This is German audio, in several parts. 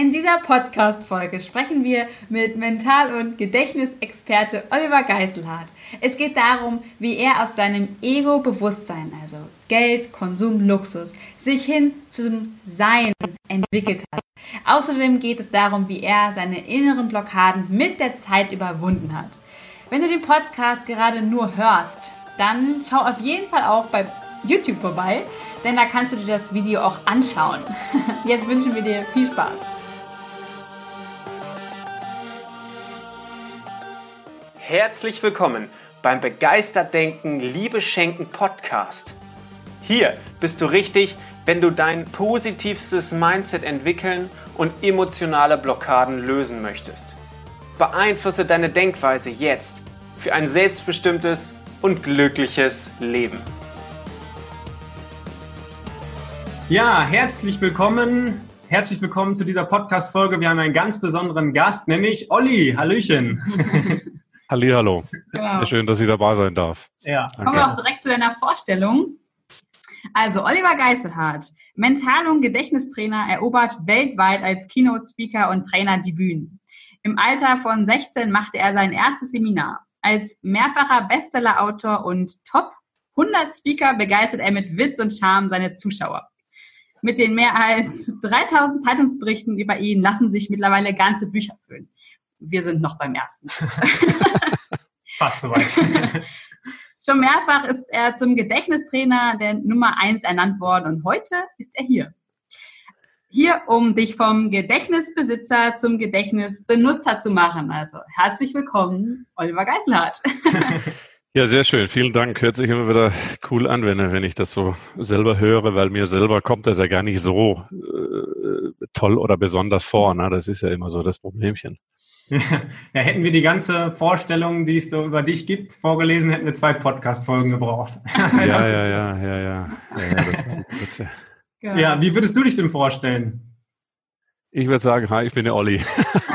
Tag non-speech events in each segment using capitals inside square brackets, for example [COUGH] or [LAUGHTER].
In dieser Podcast-Folge sprechen wir mit Mental- und Gedächtnisexperte Oliver Geiselhardt. Es geht darum, wie er aus seinem Ego-Bewusstsein, also Geld, Konsum, Luxus, sich hin zum Sein entwickelt hat. Außerdem geht es darum, wie er seine inneren Blockaden mit der Zeit überwunden hat. Wenn du den Podcast gerade nur hörst, dann schau auf jeden Fall auch bei YouTube vorbei, denn da kannst du dir das Video auch anschauen. [LAUGHS] Jetzt wünschen wir dir viel Spaß. Herzlich willkommen beim Begeistert Denken, Liebe Schenken Podcast. Hier bist du richtig, wenn du dein positivstes Mindset entwickeln und emotionale Blockaden lösen möchtest. Beeinflusse deine Denkweise jetzt für ein selbstbestimmtes und glückliches Leben. Ja, herzlich willkommen. Herzlich willkommen zu dieser Podcast-Folge. Wir haben einen ganz besonderen Gast, nämlich Olli. Hallöchen. [LAUGHS] Hallihallo. Genau. Sehr schön, dass ich dabei sein darf. Ja. Danke. Kommen wir auch direkt zu deiner Vorstellung. Also Oliver Geiselhardt, Mental- und Gedächtnistrainer, erobert weltweit als Keynote-Speaker und Trainer die Bühnen. Im Alter von 16 machte er sein erstes Seminar. Als mehrfacher Bestseller-Autor und Top 100 Speaker begeistert er mit Witz und Charme seine Zuschauer. Mit den mehr als 3000 Zeitungsberichten über ihn lassen sich mittlerweile ganze Bücher füllen. Wir sind noch beim ersten. [LAUGHS] Fast soweit. [LAUGHS] Schon mehrfach ist er zum Gedächtnistrainer der Nummer 1 ernannt worden und heute ist er hier. Hier, um dich vom Gedächtnisbesitzer zum Gedächtnisbenutzer zu machen. Also herzlich willkommen, Oliver Geiselhardt. [LAUGHS] Ja, sehr schön. Vielen Dank. Hört sich immer wieder cool an, wenn, wenn ich das so selber höre, weil mir selber kommt das ja gar nicht so äh, toll oder besonders vor. Ne? Das ist ja immer so das Problemchen. Ja, hätten wir die ganze Vorstellung, die es so über dich gibt, vorgelesen, hätten wir zwei Podcast-Folgen gebraucht. [LAUGHS] ja, ja, ja, ja, ja, ja. Ja, ja. ja, wie würdest du dich denn vorstellen? Ich würde sagen, hi, ich bin der Olli.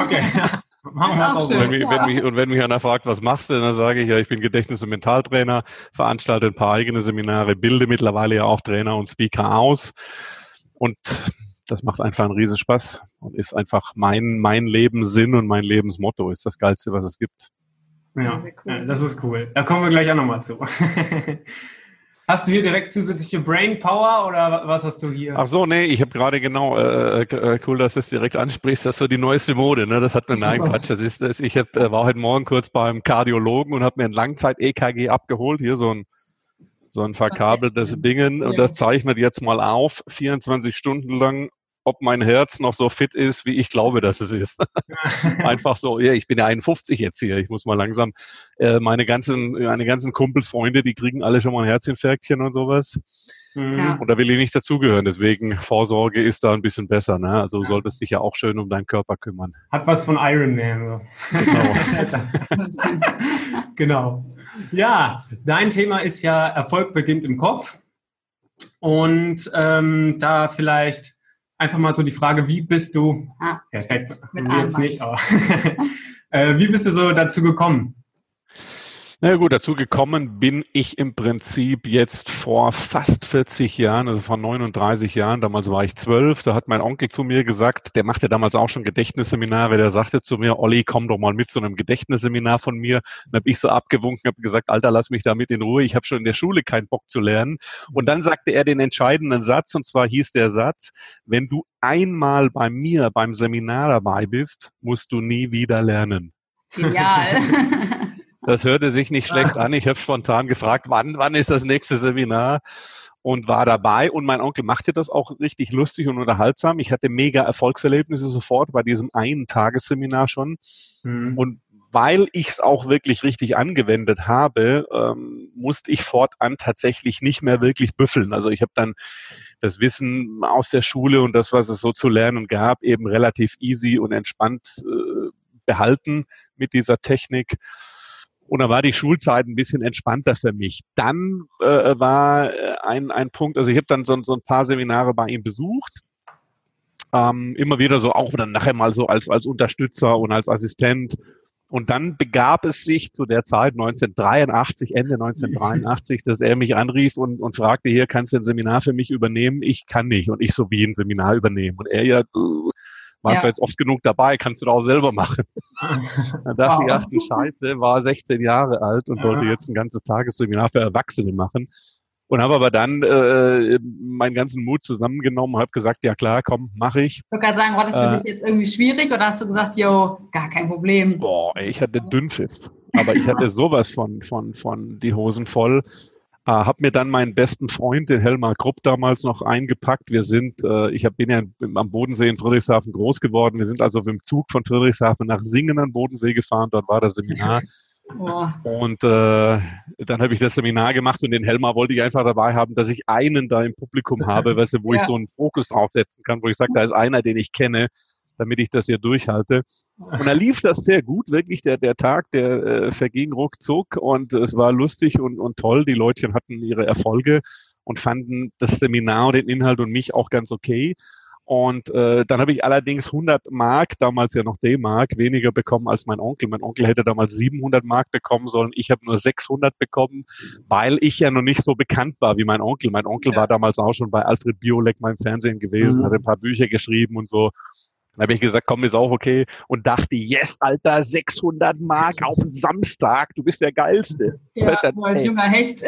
Okay. [LAUGHS] Machen wir es auch so. Wenn mich, ja. wenn mich, und wenn mich einer fragt, was machst du, dann sage ich ja, ich bin Gedächtnis- und Mentaltrainer, veranstalte ein paar eigene Seminare, bilde mittlerweile ja auch Trainer und Speaker aus. Und das macht einfach einen Riesenspaß und ist einfach mein, mein Lebenssinn und mein Lebensmotto, ist das Geilste, was es gibt. Ja, ja das ist cool. Da kommen wir gleich auch nochmal zu. [LAUGHS] Hast du hier direkt zusätzliche Brain Power oder was hast du hier? Ach so, nee, ich habe gerade genau, äh, äh, cool, dass du es direkt ansprichst, das ist so die neueste Mode, ne? Das hat mir, nein, Quatsch, das ist das. Ich hab, äh, war heute Morgen kurz beim Kardiologen und habe mir ein Langzeit-EKG abgeholt, hier so ein so ein verkabeltes okay. Dingen und das zeichnet jetzt mal auf, 24 Stunden lang, ob mein Herz noch so fit ist, wie ich glaube, dass es ist. [LAUGHS] [LAUGHS] Einfach so, ja, ich bin ja 51 jetzt hier, ich muss mal langsam, äh, meine ganzen, meine ganzen Kumpels, Freunde, die kriegen alle schon mal ein Herzinfarktchen und sowas. Mhm. Und da will ich nicht dazugehören. Deswegen Vorsorge ist da ein bisschen besser. Ne? Also du solltest dich ja auch schön um deinen Körper kümmern. Hat was von Iron Man. Genau. [LAUGHS] genau. Ja, dein Thema ist ja Erfolg beginnt im Kopf. Und ähm, da vielleicht einfach mal so die Frage, wie bist du, ah, perfekt, mit jetzt nicht, aber [LAUGHS] äh, wie bist du so dazu gekommen? Na gut, dazu gekommen bin ich im Prinzip jetzt vor fast 40 Jahren, also vor 39 Jahren, damals war ich zwölf, da hat mein Onkel zu mir gesagt, der machte damals auch schon Gedächtnisseminare, der sagte zu mir, Olli, komm doch mal mit zu einem Gedächtnisseminar von mir. Dann habe ich so abgewunken, habe gesagt, Alter, lass mich damit in Ruhe, ich habe schon in der Schule keinen Bock zu lernen. Und dann sagte er den entscheidenden Satz, und zwar hieß der Satz, wenn du einmal bei mir beim Seminar dabei bist, musst du nie wieder lernen. Genial. [LAUGHS] Das hörte sich nicht schlecht an. Ich habe spontan gefragt, wann, wann ist das nächste Seminar? Und war dabei. Und mein Onkel machte das auch richtig lustig und unterhaltsam. Ich hatte mega Erfolgserlebnisse sofort bei diesem einen Tagesseminar schon. Mhm. Und weil ich es auch wirklich richtig angewendet habe, ähm, musste ich fortan tatsächlich nicht mehr wirklich büffeln. Also ich habe dann das Wissen aus der Schule und das, was es so zu lernen gab, eben relativ easy und entspannt äh, behalten mit dieser Technik. Und da war die Schulzeit ein bisschen entspannter für mich. Dann äh, war äh, ein, ein Punkt, also ich habe dann so, so ein paar Seminare bei ihm besucht. Ähm, immer wieder so, auch dann nachher mal so als, als Unterstützer und als Assistent. Und dann begab es sich zu der Zeit 1983, Ende 1983, dass er mich anrief und, und fragte, hier kannst du ein Seminar für mich übernehmen? Ich kann nicht. Und ich so wie ein Seminar übernehmen. Und er ja, warst ja. jetzt oft genug dabei, kannst du doch auch selber machen. [LAUGHS] Dann dachte wow. ich, ach du Scheiße, war 16 Jahre alt und sollte jetzt ein ganzes Tagesseminar für Erwachsene machen. Und habe aber dann äh, meinen ganzen Mut zusammengenommen, habe gesagt, ja klar, komm, mache ich. Ich wollte gerade sagen, war das für äh, dich jetzt irgendwie schwierig oder hast du gesagt, yo, gar kein Problem? Boah, ich hatte Dünnpfiff. Aber ich hatte sowas von, von, von die Hosen voll. Äh, habe mir dann meinen besten Freund, den Helmar Krupp, damals noch eingepackt. Wir sind, äh, ich hab, bin ja am Bodensee in Friedrichshafen groß geworden. Wir sind also mit dem Zug von Friedrichshafen nach Singen an Bodensee gefahren. Dort war das Seminar. [LAUGHS] Oh. Und äh, dann habe ich das Seminar gemacht und den Helmar wollte ich einfach dabei haben, dass ich einen da im Publikum [LAUGHS] habe, weißt du, wo ja. ich so einen Fokus draufsetzen kann, wo ich sage, da ist einer, den ich kenne damit ich das hier durchhalte. Und da lief das sehr gut, wirklich der, der Tag, der äh, verging ruckzuck und es war lustig und, und toll. Die Leutchen hatten ihre Erfolge und fanden das Seminar und den Inhalt und mich auch ganz okay. Und äh, dann habe ich allerdings 100 Mark, damals ja noch D-Mark, weniger bekommen als mein Onkel. Mein Onkel hätte damals 700 Mark bekommen sollen. Ich habe nur 600 bekommen, weil ich ja noch nicht so bekannt war wie mein Onkel. Mein Onkel ja. war damals auch schon bei Alfred Biolek mal im Fernsehen gewesen, mhm. hat ein paar Bücher geschrieben und so. Dann habe ich gesagt, komm, ist auch okay. Und dachte, yes, Alter, 600 Mark auf den Samstag, du bist der Geilste. Ja, das, so als ey, junger Hecht.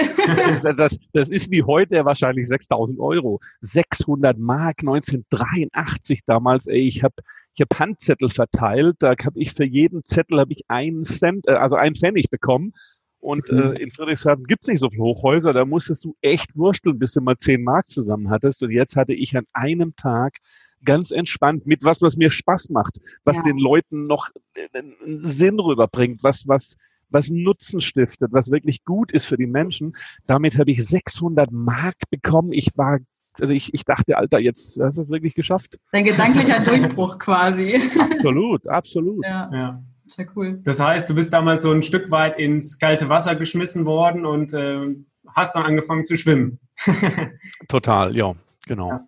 das, das ist wie heute wahrscheinlich 6000 Euro. 600 Mark 1983 damals, ey, ich habe ich hab Handzettel verteilt, da habe ich für jeden Zettel habe ich einen Cent, äh, also einen Pfennig bekommen. Und mhm. äh, in Friedrichshafen gibt's nicht so viele Hochhäuser, da musstest du echt wursteln, bis du mal 10 Mark zusammen hattest. Und jetzt hatte ich an einem Tag ganz entspannt mit was, was mir Spaß macht, was ja. den Leuten noch einen Sinn rüberbringt, was, was, was Nutzen stiftet, was wirklich gut ist für die Menschen. Damit habe ich 600 Mark bekommen. Ich war, also ich, ich dachte, Alter, jetzt hast du es wirklich geschafft. Dein gedanklicher [LAUGHS] Durchbruch quasi. Absolut, absolut. Ja. ja. Sehr cool. Das heißt, du bist damals so ein Stück weit ins kalte Wasser geschmissen worden und äh, hast dann angefangen zu schwimmen. [LAUGHS] Total, ja, genau. Ja.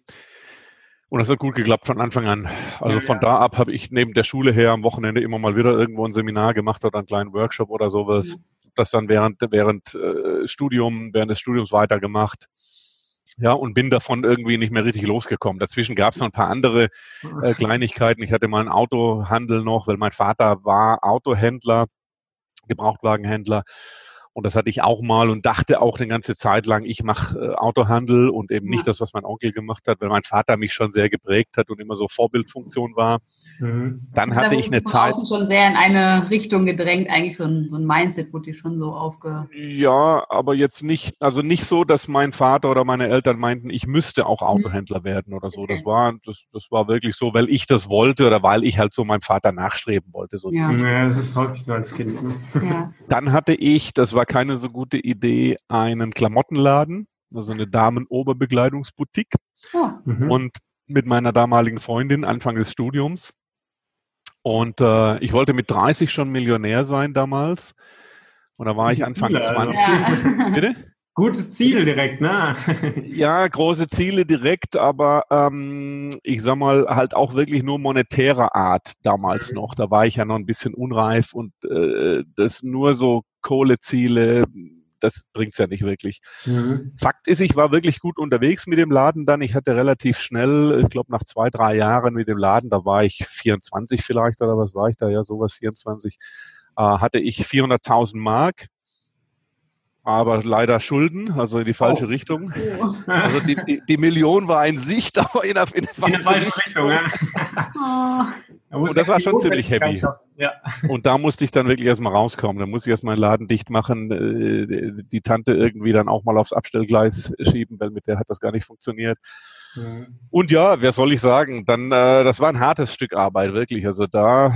Und das hat gut geklappt von Anfang an. Also ja, von ja. da ab habe ich neben der Schule her am Wochenende immer mal wieder irgendwo ein Seminar gemacht oder einen kleinen Workshop oder sowas. Ja. Das dann während, während äh, Studium, während des Studiums weitergemacht. Ja, und bin davon irgendwie nicht mehr richtig losgekommen. Dazwischen gab es noch ein paar andere äh, Kleinigkeiten. Ich hatte mal einen Autohandel noch, weil mein Vater war Autohändler, Gebrauchtwagenhändler. Und das hatte ich auch mal und dachte auch eine ganze Zeit lang, ich mache äh, Autohandel und eben ja. nicht das, was mein Onkel gemacht hat, weil mein Vater mich schon sehr geprägt hat und immer so Vorbildfunktion war. Mhm. Dann also hatte da ich eine Zeit. Außen schon sehr in eine Richtung gedrängt, eigentlich so ein, so ein Mindset wurde dir schon so aufge. Ja, aber jetzt nicht, also nicht so, dass mein Vater oder meine Eltern meinten, ich müsste auch mhm. Autohändler mhm. werden oder so. Okay. Das war, das, das war wirklich so, weil ich das wollte oder weil ich halt so meinem Vater nachstreben wollte. So ja. ja, das ist häufig so als Kind. Ne? Ja. Dann hatte ich, das war keine so gute Idee, einen Klamottenladen, also eine Damen-Oberbekleidungsboutique. Oh. Mhm. Und mit meiner damaligen Freundin Anfang des Studiums. Und äh, ich wollte mit 30 schon Millionär sein damals. Und da war ich Anfang Ziele, 20. Also. Bitte? Gutes Ziel direkt, ne? ja, große Ziele direkt, aber ähm, ich sag mal halt auch wirklich nur monetärer Art damals noch. Da war ich ja noch ein bisschen unreif und äh, das nur so Kohleziele, das bringt's ja nicht wirklich. Mhm. Fakt ist, ich war wirklich gut unterwegs mit dem Laden dann. Ich hatte relativ schnell, ich glaube nach zwei, drei Jahren mit dem Laden, da war ich 24 vielleicht oder was war ich da? Ja, sowas 24, äh, hatte ich 400.000 Mark aber leider Schulden, also in die falsche oh. Richtung. Oh. Also die, die, die, Million war in Sicht, [LAUGHS] aber in der, in der falsche, in falsche Richtung. Ja. Und das war schon ziemlich heavy. Ja. Und da musste ich dann wirklich erstmal rauskommen. Da musste ich erstmal den Laden dicht machen, äh, die Tante irgendwie dann auch mal aufs Abstellgleis schieben, weil mit der hat das gar nicht funktioniert. Und ja, wer soll ich sagen? Dann, äh, das war ein hartes Stück Arbeit, wirklich. Also da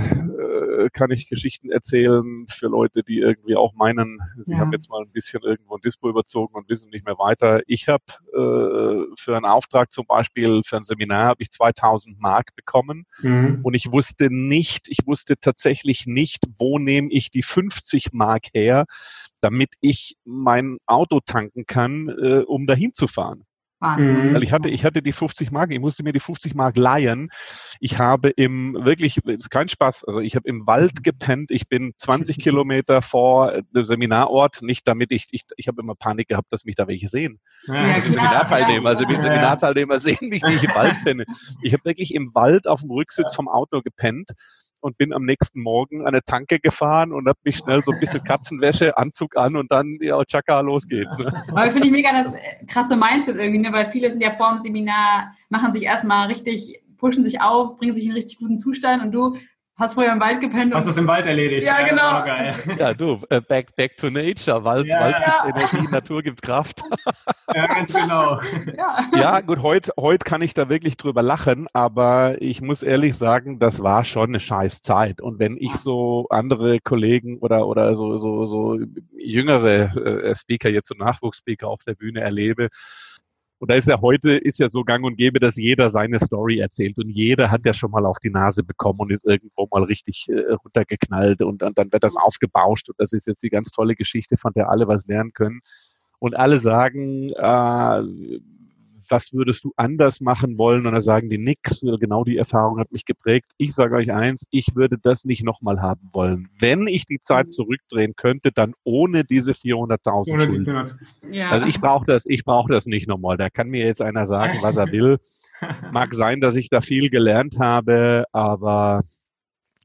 kann ich Geschichten erzählen für Leute, die irgendwie auch meinen, sie ja. haben jetzt mal ein bisschen irgendwo ein Dispo überzogen und wissen nicht mehr weiter. Ich habe äh, für einen Auftrag zum Beispiel, für ein Seminar habe ich 2000 Mark bekommen mhm. und ich wusste nicht, ich wusste tatsächlich nicht, wo nehme ich die 50 Mark her, damit ich mein Auto tanken kann, äh, um dahin zu fahren. Wahnsinn. Mhm. Weil ich hatte, ich hatte die 50 Mark, ich musste mir die 50 Mark leihen. Ich habe im, wirklich, ist kein Spaß, also ich habe im Wald gepennt, ich bin 20 [LAUGHS] Kilometer vor dem Seminarort, nicht damit ich, ich, ich habe immer Panik gehabt, dass mich da welche sehen. Ja, klar, Seminarteilnehmer, also die Seminarteilnehmer sehen mich, wie ich im Wald penne. Ich habe wirklich im Wald auf dem Rücksitz vom Auto gepennt und bin am nächsten Morgen an eine Tanke gefahren und habe mich schnell so ein bisschen Katzenwäsche, Anzug an und dann, ja, tschakka, los geht's. Ne? Aber finde ich mega das äh, krasse Mindset irgendwie, ne? weil viele sind ja vor dem Seminar, machen sich erstmal richtig, pushen sich auf, bringen sich in einen richtig guten Zustand und du Hast vorher im Wald gepennt. Hast es im Wald erledigt. Ja, genau. Oh, ja, du, äh, back, back to nature. Wald, ja, Wald ja. gibt Energie, Natur gibt Kraft. Ja, ganz genau. Ja, ja gut, heute heut kann ich da wirklich drüber lachen, aber ich muss ehrlich sagen, das war schon eine scheiß Zeit. Und wenn ich so andere Kollegen oder, oder so, so, so jüngere äh, Speaker, jetzt so Nachwuchsspeaker auf der Bühne erlebe, und da ist ja heute, ist ja so gang und gäbe, dass jeder seine Story erzählt und jeder hat ja schon mal auf die Nase bekommen und ist irgendwo mal richtig äh, runtergeknallt und, und dann wird das aufgebauscht und das ist jetzt die ganz tolle Geschichte, von der alle was lernen können. Und alle sagen, äh, was würdest du anders machen wollen? Und da sagen die nix. Genau die Erfahrung hat mich geprägt. Ich sage euch eins, ich würde das nicht nochmal haben wollen. Wenn ich die Zeit mhm. zurückdrehen könnte, dann ohne diese 400.000 Schulden. Ja. Also ich brauche das, ich brauche das nicht nochmal. Da kann mir jetzt einer sagen, was er [LAUGHS] will. Mag sein, dass ich da viel gelernt habe, aber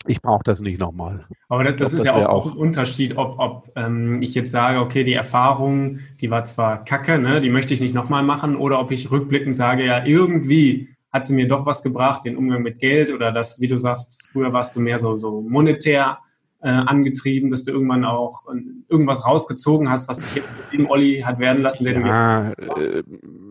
ich brauche das nicht nochmal. Aber das, das glaub, ist das ja auch, auch, ein Unterschied, ob, ob ähm, ich jetzt sage, okay, die Erfahrung, die war zwar kacke, ne, die möchte ich nicht nochmal machen, oder ob ich rückblickend sage, ja, irgendwie hat sie mir doch was gebracht, den Umgang mit Geld oder das, wie du sagst, früher warst du mehr so, so monetär äh, angetrieben, dass du irgendwann auch äh, irgendwas rausgezogen hast, was sich jetzt mit dem Olli hat werden lassen, der ja, du äh, äh,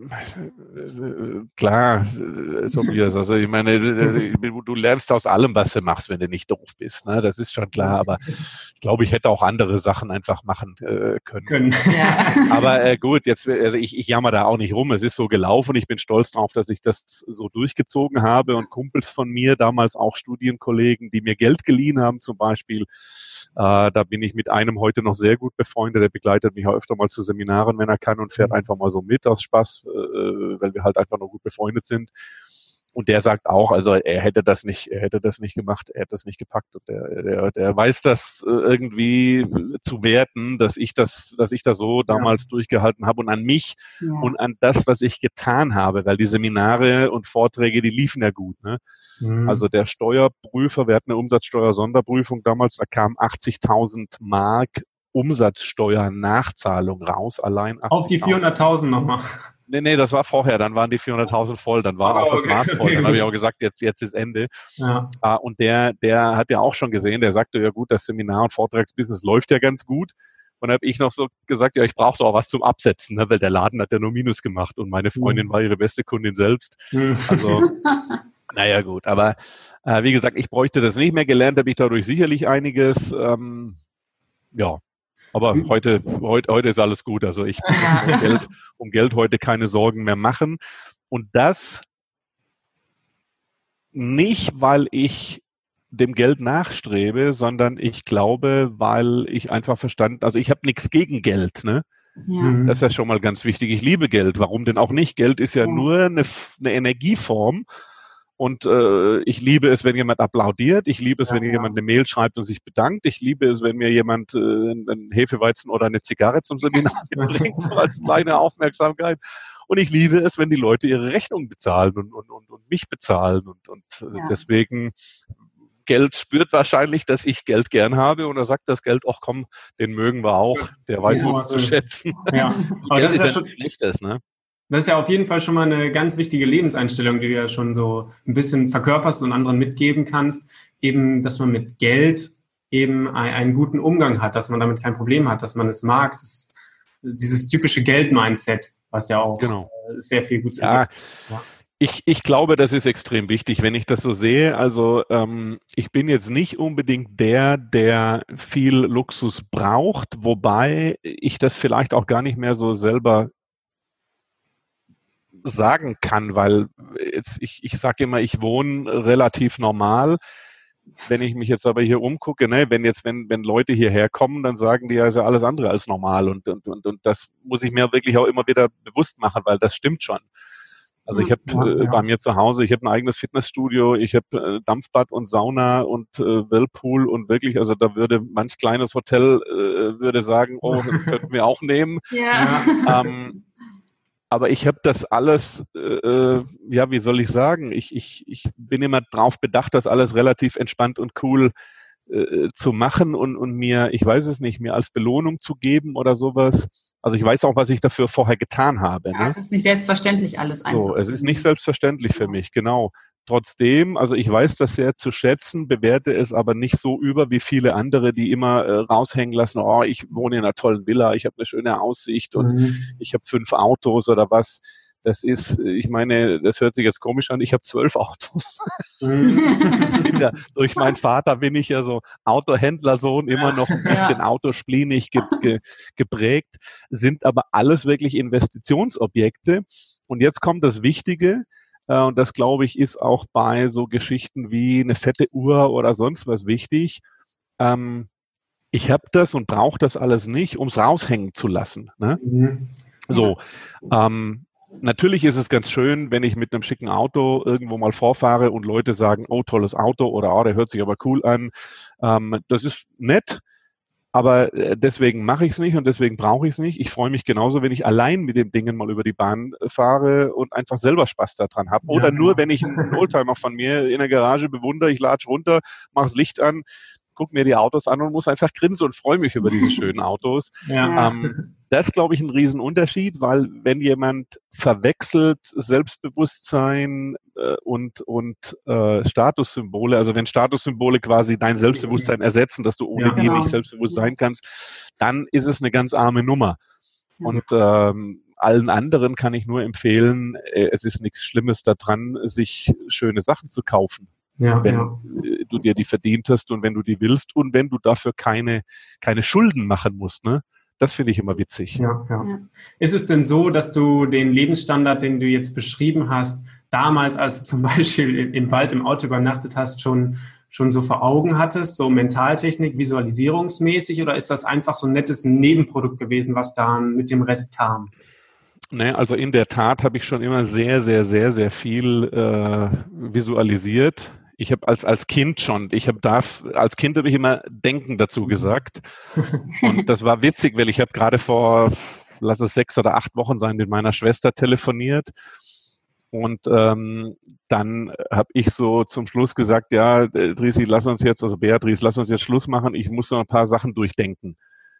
[LAUGHS] klar, äh, Tobias, also ich meine, äh, du lernst aus allem, was du machst, wenn du nicht doof bist, ne? das ist schon klar, aber ich glaube, ich hätte auch andere Sachen einfach machen äh, können. können. Ja. [LAUGHS] Aber äh, gut, jetzt, also ich, ich jammer da auch nicht rum, es ist so gelaufen, ich bin stolz drauf, dass ich das so durchgezogen habe und Kumpels von mir, damals auch Studienkollegen, die mir Geld geliehen haben zum Beispiel, äh, da bin ich mit einem heute noch sehr gut befreundet. Der begleitet mich auch öfter mal zu Seminaren, wenn er kann und fährt mhm. einfach mal so mit aus Spaß, äh, weil wir halt einfach noch gut befreundet sind. Und der sagt auch, also er hätte das nicht, er hätte das nicht gemacht, er hätte das nicht gepackt. Und der, der, der weiß das äh, irgendwie zu werten, dass ich das, dass ich das so damals ja. durchgehalten habe und an mich ja. und an das, was ich getan habe, weil die Seminare und Vorträge, die liefen ja gut. Ne? Mhm. Also der Steuerprüfer, wir hatten eine Umsatzsteuer-Sonderprüfung damals, da kam 80.000 Mark Umsatzsteuernachzahlung raus, allein. Auf die 400.000 nochmal. Nee, nee, das war vorher, dann waren die 400.000 voll, dann war oh, auch das okay, Maß voll. [LAUGHS] Dann habe ich auch gesagt, jetzt, jetzt ist Ende. Ja. Uh, und der, der hat ja auch schon gesehen, der sagte, ja gut, das Seminar- und Vortragsbusiness läuft ja ganz gut. Und habe ich noch so gesagt, ja, ich brauche doch auch was zum Absetzen, ne, weil der Laden hat ja nur Minus gemacht und meine Freundin mhm. war ihre beste Kundin selbst. Mhm. Also, [LAUGHS] naja, gut. Aber äh, wie gesagt, ich bräuchte das nicht mehr. Gelernt habe ich dadurch sicherlich einiges. Ähm, ja, aber hm. heute, heute, heute ist alles gut. Also ich muss um Geld, um Geld heute keine Sorgen mehr machen. Und das nicht, weil ich dem Geld nachstrebe, sondern ich glaube, weil ich einfach verstanden, also ich habe nichts gegen Geld, ne? Ja. Mhm. Das ist ja schon mal ganz wichtig. Ich liebe Geld. Warum denn auch nicht? Geld ist ja, ja. nur eine, eine Energieform und äh, ich liebe es, wenn jemand applaudiert. Ich liebe es, ja, wenn ja. jemand eine Mail schreibt und sich bedankt. Ich liebe es, wenn mir jemand äh, einen Hefeweizen oder eine Zigarre zum Seminar [LAUGHS] bringt, [LAUGHS] als kleine Aufmerksamkeit. Und ich liebe es, wenn die Leute ihre Rechnung bezahlen und, und, und, und mich bezahlen. Und, und äh, ja. deswegen Geld spürt wahrscheinlich, dass ich Geld gern habe und er sagt das Geld, ach komm, den mögen wir auch, der weiß uns zu schätzen. Ja. [LAUGHS] Aber Geld das ist ja schon schlechtes, ne? Das ist ja auf jeden Fall schon mal eine ganz wichtige Lebenseinstellung, die du ja schon so ein bisschen verkörperst und anderen mitgeben kannst. Eben, dass man mit Geld eben einen guten Umgang hat, dass man damit kein Problem hat, dass man es mag. Das, dieses typische Geld-Mindset, was ja auch genau. Äh, sehr viel gut zu ja. ja. Ich, ich glaube, das ist extrem wichtig, wenn ich das so sehe. Also ähm, ich bin jetzt nicht unbedingt der, der viel Luxus braucht, wobei ich das vielleicht auch gar nicht mehr so selber sagen kann, weil jetzt ich, ich sage immer, ich wohne relativ normal. wenn ich mich jetzt aber hier umgucke, ne, wenn jetzt, wenn, wenn Leute hierher kommen, dann sagen die ja, ist ja alles andere als normal. Und, und, und, und das muss ich mir wirklich auch immer wieder bewusst machen, weil das stimmt schon. Also ich habe ja, äh, ja. bei mir zu Hause, ich habe ein eigenes Fitnessstudio, ich habe äh, Dampfbad und Sauna und äh, Whirlpool und wirklich, also da würde manch kleines Hotel äh, würde sagen, oh, das könnten wir auch nehmen. [LAUGHS] Ja. Ähm, aber ich habe das alles, äh, äh, ja, wie soll ich sagen, ich, ich, ich bin immer drauf bedacht, das alles relativ entspannt und cool äh, zu machen und, und mir, ich weiß es nicht, mir als Belohnung zu geben oder sowas. Also ich weiß auch, was ich dafür vorher getan habe. Ja, ne? Es ist nicht selbstverständlich alles einfach. So, es ist nicht selbstverständlich für mich, genau. Trotzdem, also ich weiß das sehr zu schätzen, bewerte es aber nicht so über wie viele andere, die immer äh, raushängen lassen, oh, ich wohne in einer tollen Villa, ich habe eine schöne Aussicht und mhm. ich habe fünf Autos oder was. Das ist, ich meine, das hört sich jetzt komisch an, ich habe zwölf Autos. Mhm. [LAUGHS] ja, durch meinen Vater bin ich ja so Autohändlersohn, immer noch ein bisschen ja. autosplinig ge ge geprägt, sind aber alles wirklich Investitionsobjekte. Und jetzt kommt das Wichtige, und das, glaube ich, ist auch bei so Geschichten wie eine fette Uhr oder sonst was wichtig. Ähm, ich habe das und brauche das alles nicht, um es raushängen zu lassen. Ne? Mhm. So, ähm, natürlich ist es ganz schön, wenn ich mit einem schicken Auto irgendwo mal vorfahre und Leute sagen, oh, tolles Auto oder oh, der hört sich aber cool an. Ähm, das ist nett. Aber äh, deswegen mache ich es nicht und deswegen brauche ich es nicht. Ich freue mich genauso, wenn ich allein mit den Dingen mal über die Bahn äh, fahre und einfach selber Spaß daran habe. Oder ja, nur, wenn ich einen Oldtimer von mir in der Garage bewundere, ich latsch runter, mache das Licht an, gucke mir die Autos an und muss einfach grinsen und freue mich über diese schönen Autos. Ja. Ähm, [LAUGHS] das ist, glaube ich, ein Riesenunterschied, weil wenn jemand verwechselt Selbstbewusstsein äh, und, und äh, Statussymbole, also wenn Statussymbole quasi dein Selbstbewusstsein ersetzen, dass du ohne ja, die genau. nicht selbstbewusst sein kannst, dann ist es eine ganz arme Nummer. Und ähm, allen anderen kann ich nur empfehlen, äh, es ist nichts Schlimmes daran, sich schöne Sachen zu kaufen ja, wenn ja. Äh, du dir die verdient hast und wenn du die willst und wenn du dafür keine, keine Schulden machen musst. Ne? Das finde ich immer witzig. Ja, ja. ja. Ist es denn so, dass du den Lebensstandard, den du jetzt beschrieben hast, damals, als du zum [LAUGHS] Beispiel im Wald im Auto übernachtet hast, schon, schon so vor Augen hattest, so Mentaltechnik, visualisierungsmäßig, oder ist das einfach so ein nettes Nebenprodukt gewesen, was dann mit dem Rest kam? Ne, also in der Tat habe ich schon immer sehr, sehr, sehr, sehr viel äh, visualisiert ich habe als, als Kind schon, ich habe da, als Kind habe ich immer Denken dazu gesagt. [LAUGHS] Und das war witzig, weil ich habe gerade vor, lass es sechs oder acht Wochen sein, mit meiner Schwester telefoniert. Und ähm, dann habe ich so zum Schluss gesagt, ja, Drisi, lass uns jetzt, also Beatrice, lass uns jetzt Schluss machen, ich muss noch ein paar Sachen durchdenken.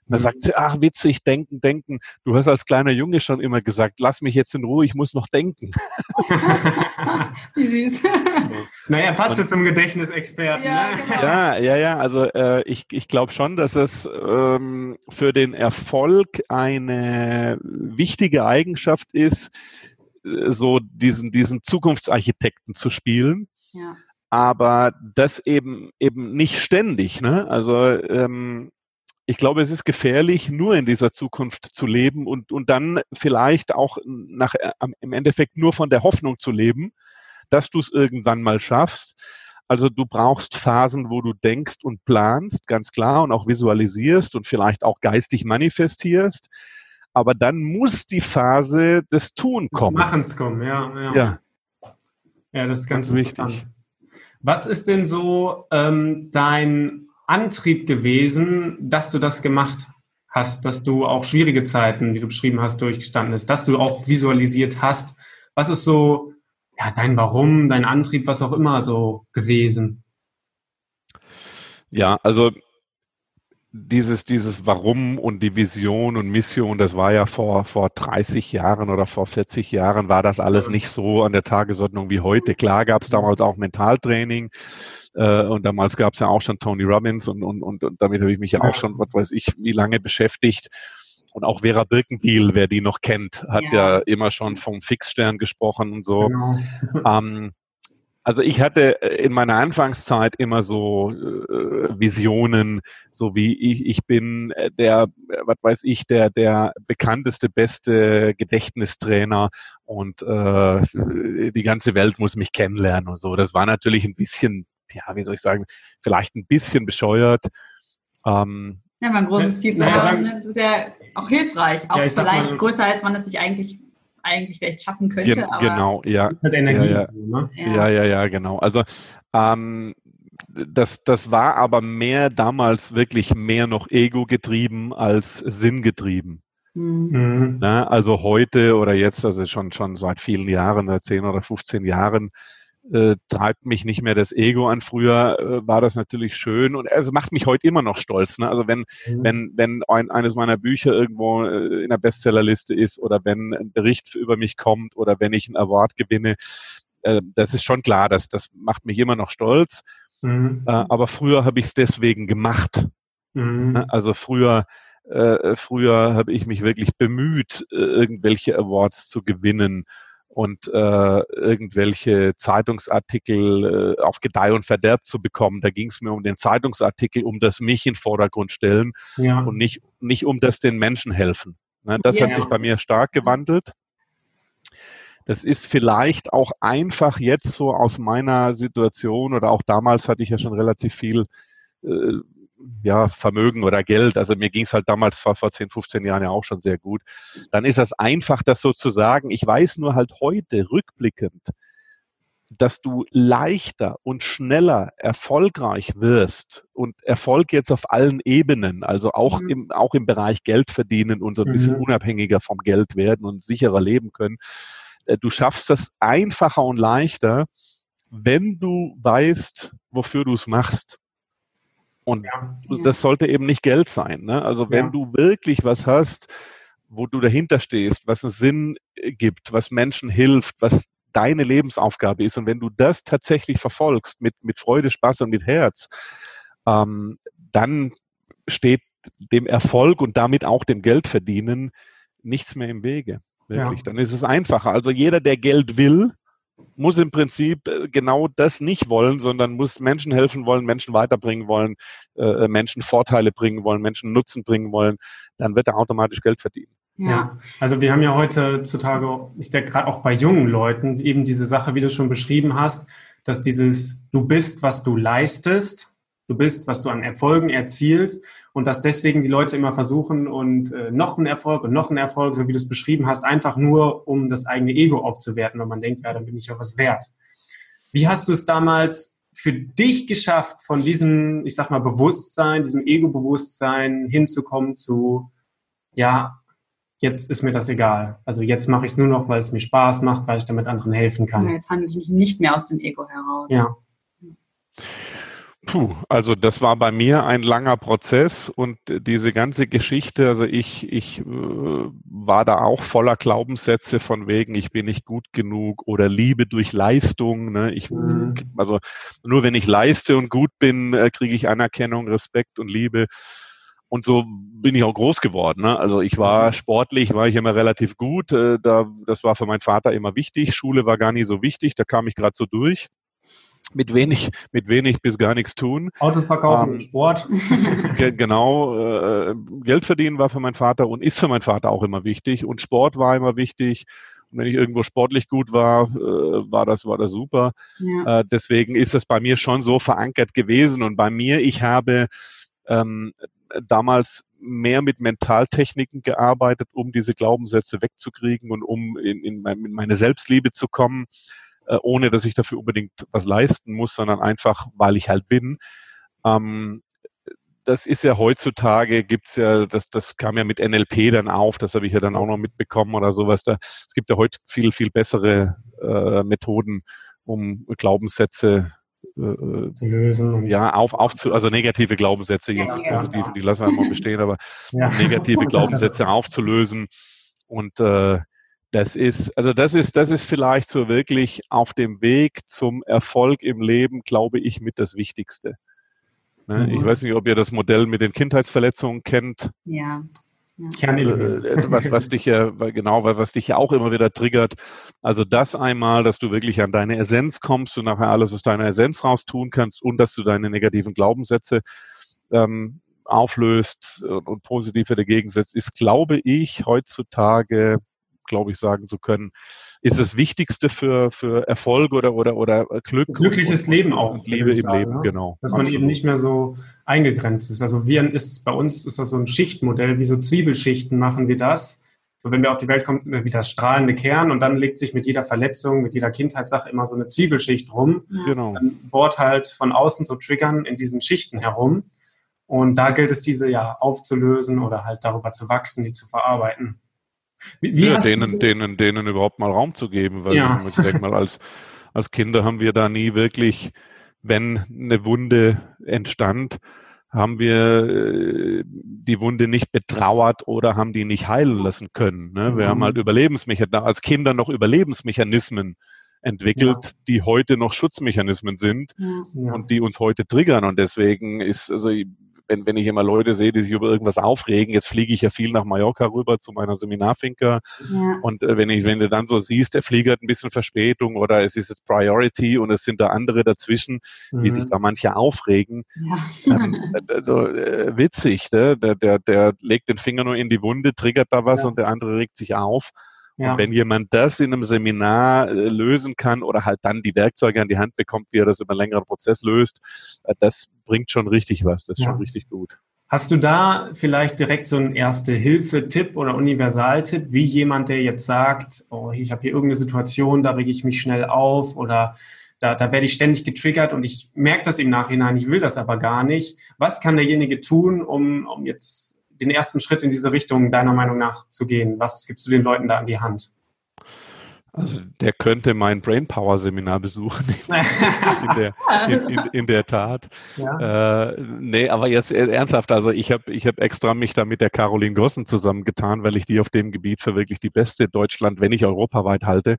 Und dann sagt sie, ach witzig, denken, denken. Du hast als kleiner Junge schon immer gesagt, lass mich jetzt in Ruhe, ich muss noch denken. [LAUGHS] Wie süß. naja, passt ja zum Gedächtnisexperten. Ja, ne? genau. ja, ja, ja, also äh, ich, ich glaube schon, dass es ähm, für den Erfolg eine wichtige Eigenschaft ist, äh, so diesen, diesen Zukunftsarchitekten zu spielen. Ja aber das eben eben nicht ständig. Ne? Also ähm, ich glaube, es ist gefährlich, nur in dieser Zukunft zu leben und, und dann vielleicht auch nach, äh, im Endeffekt nur von der Hoffnung zu leben, dass du es irgendwann mal schaffst. Also du brauchst Phasen, wo du denkst und planst, ganz klar, und auch visualisierst und vielleicht auch geistig manifestierst. Aber dann muss die Phase des Tun kommen. Des Machens kommen, ja. Ja, ja. ja das ist ganz, ganz wichtig. Was ist denn so ähm, dein Antrieb gewesen, dass du das gemacht hast, dass du auch schwierige Zeiten, wie du beschrieben hast, durchgestanden hast, dass du auch visualisiert hast? Was ist so ja, dein Warum, dein Antrieb, was auch immer so gewesen? Ja, also dieses, dieses Warum und die Vision und Mission, das war ja vor, vor 30 Jahren oder vor 40 Jahren, war das alles nicht so an der Tagesordnung wie heute. Klar gab es damals auch Mentaltraining, äh, und damals gab es ja auch schon Tony Robbins und, und, und, und damit habe ich mich ja auch schon, was weiß ich, wie lange beschäftigt. Und auch Vera Birkenbiel, wer die noch kennt, hat ja, ja immer schon vom Fixstern gesprochen und so. Genau. [LAUGHS] Ähm, also ich hatte äh, in meiner Anfangszeit immer so äh, Visionen, so wie ich, ich bin äh, der, was weiß ich, der, der bekannteste, beste Gedächtnistrainer und äh, die ganze Welt muss mich kennenlernen und so. Das war natürlich ein bisschen ja, wie soll ich sagen, vielleicht ein bisschen bescheuert. Ähm, ja, aber ein großes Ziel zu ja, haben, ne, das ist ja auch hilfreich, auch ja, vielleicht mal, größer, als man es sich eigentlich eigentlich vielleicht schaffen könnte. Gen genau, ja. Energie, ja, ja. Ne? ja, ja, ja, genau. Also ähm, das, das war aber mehr damals wirklich mehr noch Ego getrieben als Sinn getrieben. Mhm. Na, also heute oder jetzt, also schon, schon seit vielen Jahren, seit 10 oder 15 Jahren, äh, treibt mich nicht mehr das Ego an. Früher äh, war das natürlich schön und es macht mich heute immer noch stolz. Ne? Also wenn, mhm. wenn, wenn ein, eines meiner Bücher irgendwo äh, in der Bestsellerliste ist oder wenn ein Bericht über mich kommt oder wenn ich ein Award gewinne, äh, das ist schon klar, das, das macht mich immer noch stolz. Mhm. Äh, aber früher habe ich es deswegen gemacht. Mhm. Ne? Also früher äh, früher habe ich mich wirklich bemüht, äh, irgendwelche Awards zu gewinnen und äh, irgendwelche Zeitungsartikel äh, auf Gedeih und Verderb zu bekommen. Da ging es mir um den Zeitungsartikel, um das mich in den Vordergrund stellen ja. und nicht, nicht um das den Menschen helfen. Ne, das ja. hat sich bei mir stark gewandelt. Das ist vielleicht auch einfach jetzt so aus meiner Situation oder auch damals hatte ich ja schon relativ viel äh, ja, Vermögen oder Geld, also mir ging es halt damals vor, vor 10, 15 Jahren ja auch schon sehr gut, dann ist das einfach, das so zu sagen. Ich weiß nur halt heute rückblickend, dass du leichter und schneller erfolgreich wirst und Erfolg jetzt auf allen Ebenen, also auch mhm. im, auch im Bereich Geld verdienen und so ein bisschen mhm. unabhängiger vom Geld werden und sicherer leben können. Äh, du schaffst das einfacher und leichter, wenn du weißt, wofür du es machst. Und ja. das sollte eben nicht Geld sein. Ne? Also wenn ja. du wirklich was hast, wo du dahinter stehst, was einen Sinn äh, gibt, was Menschen hilft, was deine Lebensaufgabe ist und wenn du das tatsächlich verfolgst mit, mit Freude, Spaß und mit Herz, ähm, dann steht dem Erfolg und damit auch dem Geldverdienen nichts mehr im Wege. Wirklich. Ja. Dann ist es einfacher. Also jeder, der Geld will, muss im Prinzip äh, genau das nicht wollen, sondern muss Menschen helfen wollen, Menschen weiterbringen wollen, äh, Menschen Vorteile bringen wollen, Menschen Nutzen bringen wollen, dann wird er automatisch Geld verdienen. Ja. ja. also wir haben ja heutzutage, ich denke gerade auch bei jungen Leuten, eben diese Sache, wie du schon beschrieben hast, dass dieses Du bist, was du leistest, du bist, was du an Erfolgen erzielst und dass deswegen die Leute immer versuchen und äh, noch einen Erfolg und noch einen Erfolg, so wie du es beschrieben hast, einfach nur, um das eigene Ego aufzuwerten, weil man denkt, ja, dann bin ich ja was wert. Wie hast du es damals für dich geschafft, von diesem, ich sag mal, Bewusstsein, diesem Ego-Bewusstsein hinzukommen zu, ja, jetzt ist mir das egal. Also jetzt mache ich es nur noch, weil es mir Spaß macht, weil ich damit anderen helfen kann. Ja, jetzt handle ich nicht mehr aus dem Ego heraus. Ja. Puh, also das war bei mir ein langer Prozess und diese ganze Geschichte, also ich, ich äh, war da auch voller Glaubenssätze von wegen, ich bin nicht gut genug oder Liebe durch Leistung. Ne? Ich, mhm. Also nur wenn ich leiste und gut bin, äh, kriege ich Anerkennung, Respekt und Liebe. Und so bin ich auch groß geworden. Ne? Also ich war mhm. sportlich, war ich immer relativ gut. Äh, da, das war für meinen Vater immer wichtig. Schule war gar nicht so wichtig, da kam ich gerade so durch mit wenig, mit wenig bis gar nichts tun. Autos verkaufen, ähm, Sport. [LAUGHS] genau, äh, Geld verdienen war für meinen Vater und ist für meinen Vater auch immer wichtig und Sport war immer wichtig. Und wenn ich irgendwo sportlich gut war, äh, war das war das super. Ja. Äh, deswegen ist es bei mir schon so verankert gewesen und bei mir, ich habe ähm, damals mehr mit Mentaltechniken gearbeitet, um diese Glaubenssätze wegzukriegen und um in, in meine Selbstliebe zu kommen ohne dass ich dafür unbedingt was leisten muss, sondern einfach, weil ich halt bin. Ähm, das ist ja heutzutage, gibt's ja, das, das kam ja mit NLP dann auf, das habe ich ja dann auch noch mitbekommen oder sowas. Da, es gibt ja heute viel, viel bessere äh, Methoden, um Glaubenssätze äh, äh zu lösen. ja, auf, auf zu, also negative Glaubenssätze, jetzt ja, positive, ja. die lassen wir mal bestehen, aber ja. negative [LAUGHS] Glaubenssätze aufzulösen. Und äh, das ist, also das ist, das ist vielleicht so wirklich auf dem Weg zum Erfolg im Leben, glaube ich, mit das Wichtigste. Ne? Mhm. Ich weiß nicht, ob ihr das Modell mit den Kindheitsverletzungen kennt. Ja. ja. Äh, was, was dich ja, genau, was dich ja auch immer wieder triggert. Also das einmal, dass du wirklich an deine Essenz kommst und nachher alles aus deiner Essenz raus tun kannst und dass du deine negativen Glaubenssätze ähm, auflöst und, und positiv dagegen setzt, ist, glaube ich, heutzutage glaube ich, sagen zu können, ist das Wichtigste für, für Erfolg oder, oder, oder Glück. Glückliches und, Leben auch. Liebe im sagen, Leben, ne? genau. Dass man Absolut. eben nicht mehr so eingegrenzt ist. Also wir ist, bei uns ist das so ein Schichtmodell, wie so Zwiebelschichten machen wir das. So, wenn wir auf die Welt kommen, sind wir wieder strahlende Kern und dann legt sich mit jeder Verletzung, mit jeder Kindheitssache immer so eine Zwiebelschicht rum. Genau. Dann bohrt halt von außen so Triggern in diesen Schichten herum. Und da gilt es, diese ja aufzulösen oder halt darüber zu wachsen, die zu verarbeiten. Wie, wie ja, denen, denen, denen überhaupt mal Raum zu geben, weil ja. ich denke mal, als, als Kinder haben wir da nie wirklich, wenn eine Wunde entstand, haben wir äh, die Wunde nicht betrauert oder haben die nicht heilen lassen können. Ne? Wir mhm. haben halt Überlebensmechanismen, als Kinder noch Überlebensmechanismen entwickelt, ja. die heute noch Schutzmechanismen sind ja. und die uns heute triggern. Und deswegen ist, also wenn, wenn ich immer Leute sehe, die sich über irgendwas aufregen, jetzt fliege ich ja viel nach Mallorca rüber zu meiner Seminarfinker ja. und äh, wenn ich, wenn du dann so siehst, der Flieger hat ein bisschen Verspätung oder es ist jetzt Priority und es sind da andere dazwischen, mhm. wie sich da manche aufregen. Ja. Ähm, also äh, witzig, ne? der, der, der legt den Finger nur in die Wunde, triggert da was ja. und der andere regt sich auf. Ja. Und wenn jemand das in einem Seminar äh, lösen kann oder halt dann die Werkzeuge an die Hand bekommt, wie er das über einen längeren Prozess löst, äh, das bringt schon richtig was. Das ist ja. schon richtig gut. Hast du da vielleicht direkt so einen Erste-Hilfe-Tipp oder Universaltipp, wie jemand, der jetzt sagt, oh, ich habe hier irgendeine Situation, da rege ich mich schnell auf oder da, da werde ich ständig getriggert und ich merke das im Nachhinein, ich will das aber gar nicht. Was kann derjenige tun, um, um jetzt den ersten Schritt in diese Richtung deiner Meinung nach zu gehen? Was gibst du den Leuten da an die Hand? Also der könnte mein Brainpower Seminar besuchen. [LAUGHS] in, der, in, in, in, der Tat. Ja. Äh, nee, aber jetzt ernsthaft, also ich habe ich hab extra mich da mit der Caroline Gossen zusammengetan, weil ich die auf dem Gebiet für wirklich die beste Deutschland, wenn nicht europaweit halte.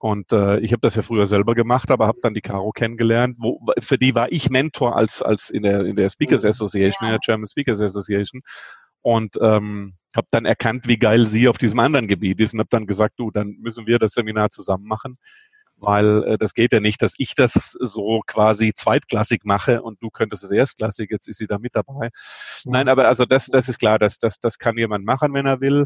Und äh, ich habe das ja früher selber gemacht, aber habe dann die Caro kennengelernt. Wo, für die war ich Mentor als, als in, der, in der Speakers mhm. Association, in der German Speakers Association und ähm, habe dann erkannt, wie geil sie auf diesem anderen Gebiet ist und habe dann gesagt, du, dann müssen wir das Seminar zusammen machen, weil äh, das geht ja nicht, dass ich das so quasi zweitklassig mache und du könntest es erstklassig, jetzt ist sie da mit dabei. Nein, aber also das, das ist klar, das, das, das kann jemand machen, wenn er will.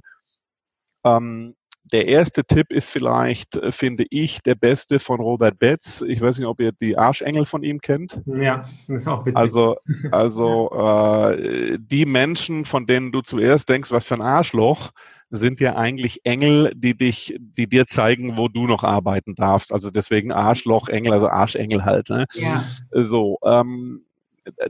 Ähm, der erste Tipp ist vielleicht, äh, finde ich, der beste von Robert Betz. Ich weiß nicht, ob ihr die Arschengel von ihm kennt. Ja, das ist auch witzig. Also, [LAUGHS] also äh, die Menschen, von denen du zuerst denkst, was für ein Arschloch, sind ja eigentlich Engel, die dich, die dir zeigen, wo du noch arbeiten darfst. Also deswegen Arschloch, Engel, also Arschengel halt. Ne? Ja. So, ähm,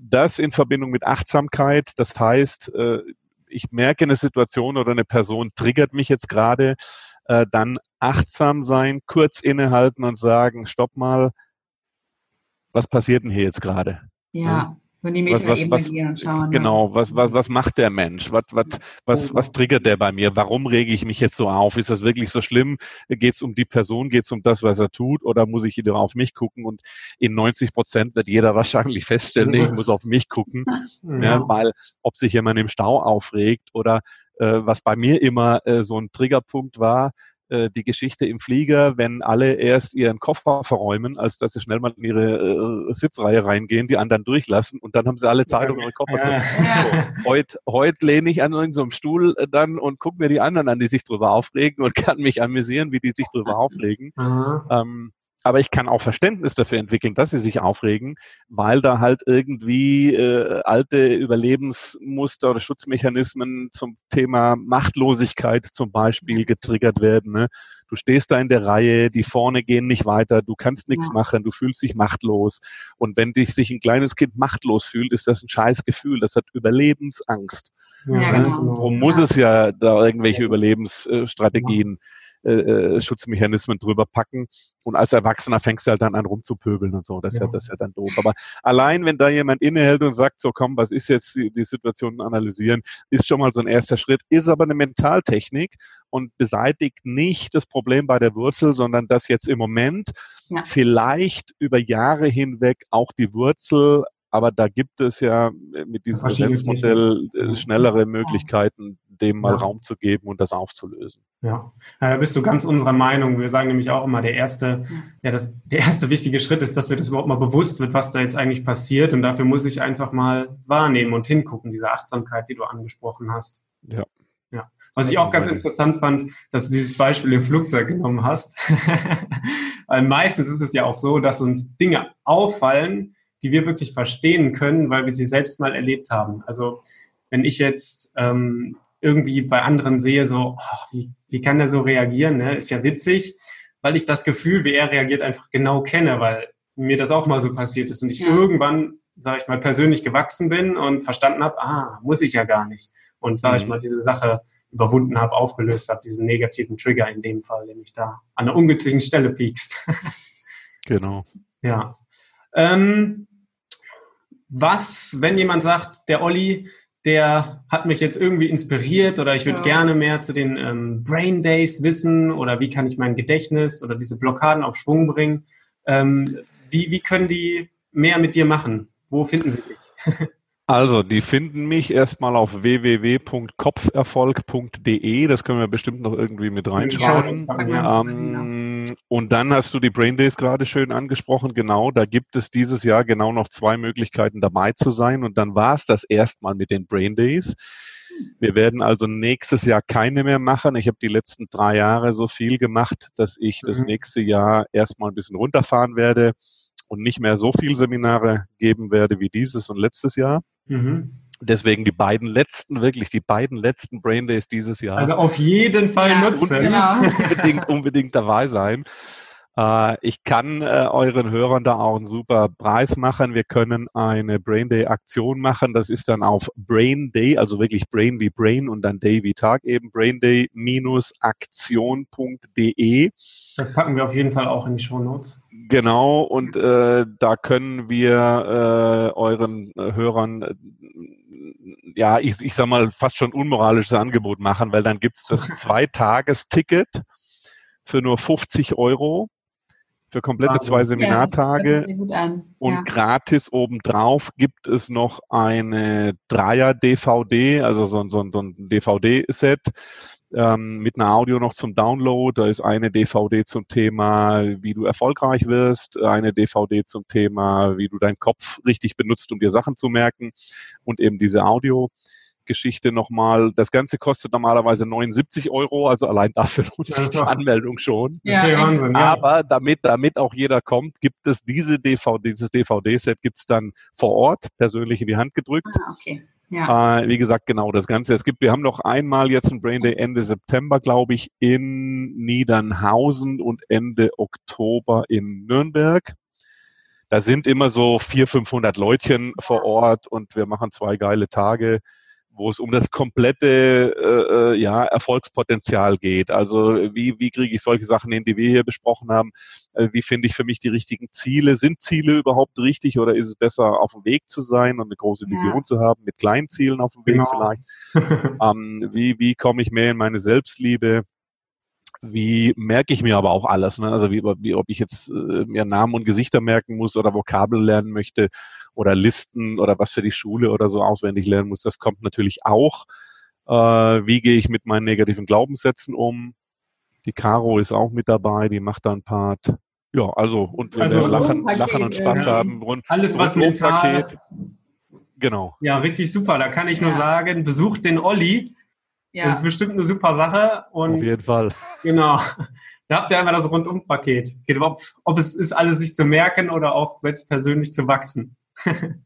das in Verbindung mit Achtsamkeit, das heißt, äh, ich merke eine Situation oder eine Person triggert mich jetzt gerade, äh, dann achtsam sein, kurz innehalten und sagen, stopp mal, was passiert denn hier jetzt gerade? Ja. So die was, was, und schauen. Genau, ne? was, was, was macht der Mensch? Was, was, was, was triggert der bei mir? Warum rege ich mich jetzt so auf? Ist das wirklich so schlimm? Geht es um die Person? Geht es um das, was er tut? Oder muss ich wieder auf mich gucken? Und in 90 Prozent wird jeder [LAUGHS] wahrscheinlich feststellen, nee, ich muss auf mich gucken. ja. [LAUGHS] Ja, weil ob sich jemand im Stau aufregt oder äh, was bei mir immer äh, so ein Triggerpunkt war, äh, die Geschichte im Flieger, wenn alle erst ihren Koffer verräumen, als dass sie schnell mal in ihre äh, Sitzreihe reingehen, die anderen durchlassen und dann haben sie alle Zeit, um ihre Koffer ja. zu so, [LAUGHS] Heute heut lehne ich an so einem Stuhl äh, dann und gucke mir die anderen an, die sich drüber aufregen und [LAUGHS] kann mich amüsieren, wie die sich drüber [LAUGHS] aufregen. Ähm, aber ich kann auch Verständnis dafür entwickeln, dass sie sich aufregen, weil da halt irgendwie äh, alte Überlebensmuster oder Schutzmechanismen zum Thema Machtlosigkeit zum Beispiel getriggert werden. Ne? Du stehst da in der Reihe, die vorne gehen nicht weiter, du kannst nichts ja. machen, du fühlst dich machtlos. Und wenn dich sich ein kleines Kind machtlos fühlt, ist das ein scheiß Gefühl. Das hat Überlebensangst. Ja, ja, genau. Darum muss es ja da irgendwelche Überlebensstrategien äh, äh, Schutzmechanismen drüber packen. Und als Erwachsener fängst du halt dann an rumzupöbeln und so. Das ist ja, ja das ist ja dann doof. Aber allein, wenn da jemand innehält und sagt, so komm, was ist jetzt die, die Situation analysieren, ist schon mal so ein erster Schritt, ist aber eine Mentaltechnik und beseitigt nicht das Problem bei der Wurzel, sondern dass jetzt im Moment ja. vielleicht über Jahre hinweg auch die Wurzel aber da gibt es ja mit diesem Präsenzmodell äh, schnellere Möglichkeiten, dem mal ja. Raum zu geben und das aufzulösen. Ja. ja, da bist du ganz unserer Meinung. Wir sagen nämlich auch immer, der erste, ja, das, der erste wichtige Schritt ist, dass mir das überhaupt mal bewusst wird, was da jetzt eigentlich passiert. Und dafür muss ich einfach mal wahrnehmen und hingucken, diese Achtsamkeit, die du angesprochen hast. Ja. Ja. Was ich auch ganz interessant fand, dass du dieses Beispiel im Flugzeug genommen hast. [LAUGHS] Weil meistens ist es ja auch so, dass uns Dinge auffallen, die wir wirklich verstehen können, weil wir sie selbst mal erlebt haben. Also wenn ich jetzt ähm, irgendwie bei anderen sehe, so, oh, wie, wie kann der so reagieren, ne? ist ja witzig, weil ich das Gefühl, wie er reagiert, einfach genau kenne, weil mir das auch mal so passiert ist und ich ja. irgendwann, sage ich mal, persönlich gewachsen bin und verstanden habe, ah, muss ich ja gar nicht. Und, sage mhm. ich mal, diese Sache überwunden habe, aufgelöst habe, diesen negativen Trigger in dem Fall, den ich da an einer ungünstigen Stelle piekst. [LAUGHS] genau. Ja. Ähm, was, wenn jemand sagt, der Olli, der hat mich jetzt irgendwie inspiriert oder ich würde ja. gerne mehr zu den ähm, Brain Days wissen oder wie kann ich mein Gedächtnis oder diese Blockaden auf Schwung bringen. Ähm, wie, wie können die mehr mit dir machen? Wo finden sie dich? [LAUGHS] Also, die finden mich erstmal auf www.kopferfolg.de. Das können wir bestimmt noch irgendwie mit reinschreiben. Ähm, und dann hast du die Brain Days gerade schön angesprochen. Genau, da gibt es dieses Jahr genau noch zwei Möglichkeiten dabei zu sein. Und dann war es das erstmal mit den Brain Days. Wir werden also nächstes Jahr keine mehr machen. Ich habe die letzten drei Jahre so viel gemacht, dass ich das mhm. nächste Jahr erstmal ein bisschen runterfahren werde und nicht mehr so viel Seminare geben werde wie dieses und letztes Jahr. Mhm. Deswegen die beiden letzten, wirklich die beiden letzten Brain Days dieses Jahr. Also auf jeden Fall ja, nutzen. Genau. [LAUGHS] [LAUGHS] Unbedingt, unbedingt dabei sein. Äh, ich kann äh, euren Hörern da auch einen super Preis machen. Wir können eine Brain Day Aktion machen. Das ist dann auf Brain Day, also wirklich Brain wie Brain und dann Day wie Tag eben, brainday-aktion.de. Das packen wir auf jeden Fall auch in die Show Notes. Genau, und äh, da können wir äh, euren Hörern äh, ja, ich, ich sag mal, fast schon unmoralisches Angebot machen, weil dann gibt's das [LAUGHS] Zweitagesticket für nur 50 Euro für komplette zwei Seminartage. Ja, und ja. gratis obendrauf gibt es noch eine Dreier-DVD, also so, so, so ein DVD-Set ähm, mit einer Audio noch zum Download. Da ist eine DVD zum Thema, wie du erfolgreich wirst, eine DVD zum Thema, wie du deinen Kopf richtig benutzt, um dir Sachen zu merken und eben diese Audio. Geschichte nochmal. Das Ganze kostet normalerweise 79 Euro, also allein dafür lohnt sich die Anmeldung schon. Ja, okay, Wahnsinn, ja. Aber damit, damit auch jeder kommt, gibt es diese DVD, dieses DVD-Set gibt es dann vor Ort, persönlich in die Hand gedrückt. Ah, okay. Ja. Äh, wie gesagt, genau das Ganze. Es gibt, wir haben noch einmal jetzt ein Brain Day Ende September, glaube ich, in Niedernhausen und Ende Oktober in Nürnberg. Da sind immer so 400, 500 Leutchen vor Ort und wir machen zwei geile Tage wo es um das komplette äh, äh, ja, Erfolgspotenzial geht. Also wie, wie kriege ich solche Sachen hin, die wir hier besprochen haben? Äh, wie finde ich für mich die richtigen Ziele? Sind Ziele überhaupt richtig oder ist es besser, auf dem Weg zu sein und eine große Vision ja. zu haben, mit kleinen Zielen auf dem Weg genau. vielleicht? [LAUGHS] ähm, wie, wie komme ich mehr in meine Selbstliebe? wie merke ich mir aber auch alles. Ne? Also wie, wie ob ich jetzt äh, mir Namen und Gesichter merken muss oder Vokabeln lernen möchte oder Listen oder was für die Schule oder so auswendig lernen muss. Das kommt natürlich auch. Äh, wie gehe ich mit meinen negativen Glaubenssätzen um? Die Caro ist auch mit dabei, die macht da ein Part. Ja, also und also wir lachen, lachen und Spaß ja. haben. Rund, Alles was mental. Genau. Ja, richtig super. Da kann ich nur sagen, besucht den Olli. Ja. Das ist bestimmt eine super Sache. Und Auf jeden Fall. Genau. Da habt ihr einmal das Rundumpaket. Ob, ob es ist, alles sich zu merken oder auch selbst persönlich zu wachsen. [LAUGHS]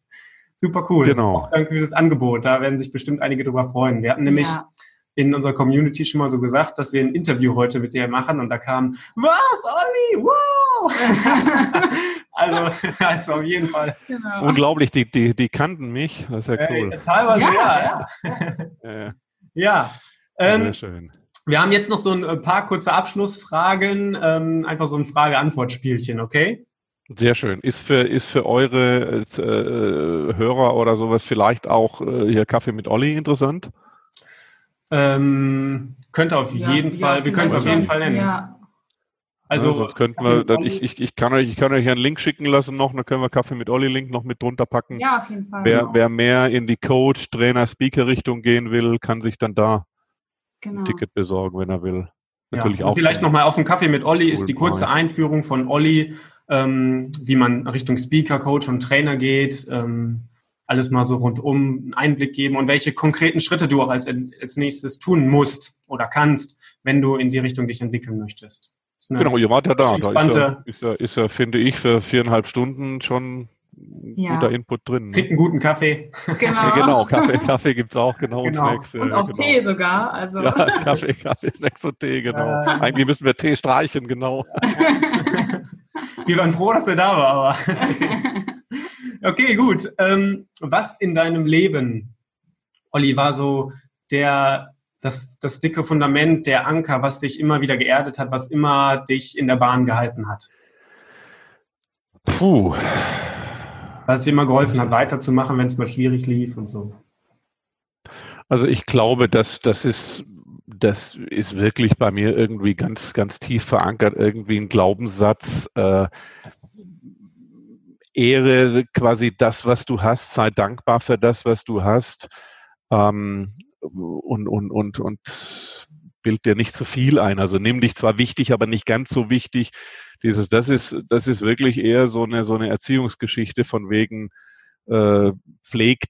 Super cool. Genau. Auch danke für das Angebot. Da werden sich bestimmt einige drüber freuen. Wir hatten nämlich ja. in unserer Community schon mal so gesagt, dass wir ein Interview heute mit dir machen und da kam, was, Olli? Wow! [LAUGHS] also, [LAUGHS] also auf jeden Fall. Genau. Unglaublich, die, die, die kannten mich. Das ist ja cool. Äh, teilweise ja. Ja. ja. ja. Ähm, Sehr schön. Wir haben jetzt noch so ein paar kurze Abschlussfragen, ähm, einfach so ein Frage-Antwort-Spielchen, okay? Sehr schön. Ist für, ist für eure äh, Hörer oder sowas vielleicht auch äh, hier Kaffee mit Olli interessant? Ähm, könnte auf ja, jeden ja, Fall, wir können es auf jeden Fall nennen. Ja. Also, ja, sonst könnten wir, dann, ich, ich, ich, kann euch, ich kann euch einen Link schicken lassen noch, dann können wir Kaffee mit Olli Link noch mit drunter packen. Ja, auf jeden Fall. Wer, genau. wer mehr in die Coach, Trainer, Speaker Richtung gehen will, kann sich dann da genau. ein Ticket besorgen, wenn er will. Natürlich ja, also auch. Vielleicht nochmal auf dem Kaffee mit Olli ist die kurze. Einführung von Olli, ähm, wie man Richtung Speaker, Coach und Trainer geht. Ähm, alles mal so rundum einen Einblick geben und welche konkreten Schritte du auch als, als nächstes tun musst oder kannst, wenn du in die Richtung dich entwickeln möchtest. Genau, ihr wart ja da. Da ist ja, ist, ja, ist ja, finde ich, für viereinhalb Stunden schon ja. guter Input drin. Ne? Kriegt einen guten Kaffee. Genau, ja, [LAUGHS] genau Kaffee, Kaffee gibt es auch, genau. genau. Und, Snacks, und auch genau. Tee sogar. Also. Ja, Kaffee, Kaffee, Snacks und Tee, genau. Äh. [LAUGHS] Eigentlich müssen wir Tee streichen, genau. [LAUGHS] wir waren froh, dass er da war, aber. [LAUGHS] okay, gut. Ähm, was in deinem Leben, Olli, war so der das, das dicke Fundament, der Anker, was dich immer wieder geerdet hat, was immer dich in der Bahn gehalten hat? Puh, was dir immer geholfen hat, weiterzumachen, wenn es mal schwierig lief und so? Also ich glaube, dass das ist das ist wirklich bei mir irgendwie ganz, ganz tief verankert, irgendwie ein Glaubenssatz. Äh, Ehre quasi das, was du hast, sei dankbar für das, was du hast. Ähm, und, und, und, und bild dir nicht zu viel ein. Also nimm dich zwar wichtig, aber nicht ganz so wichtig dieses, das ist, das ist wirklich eher so eine, so eine Erziehungsgeschichte von wegen, äh, pfleg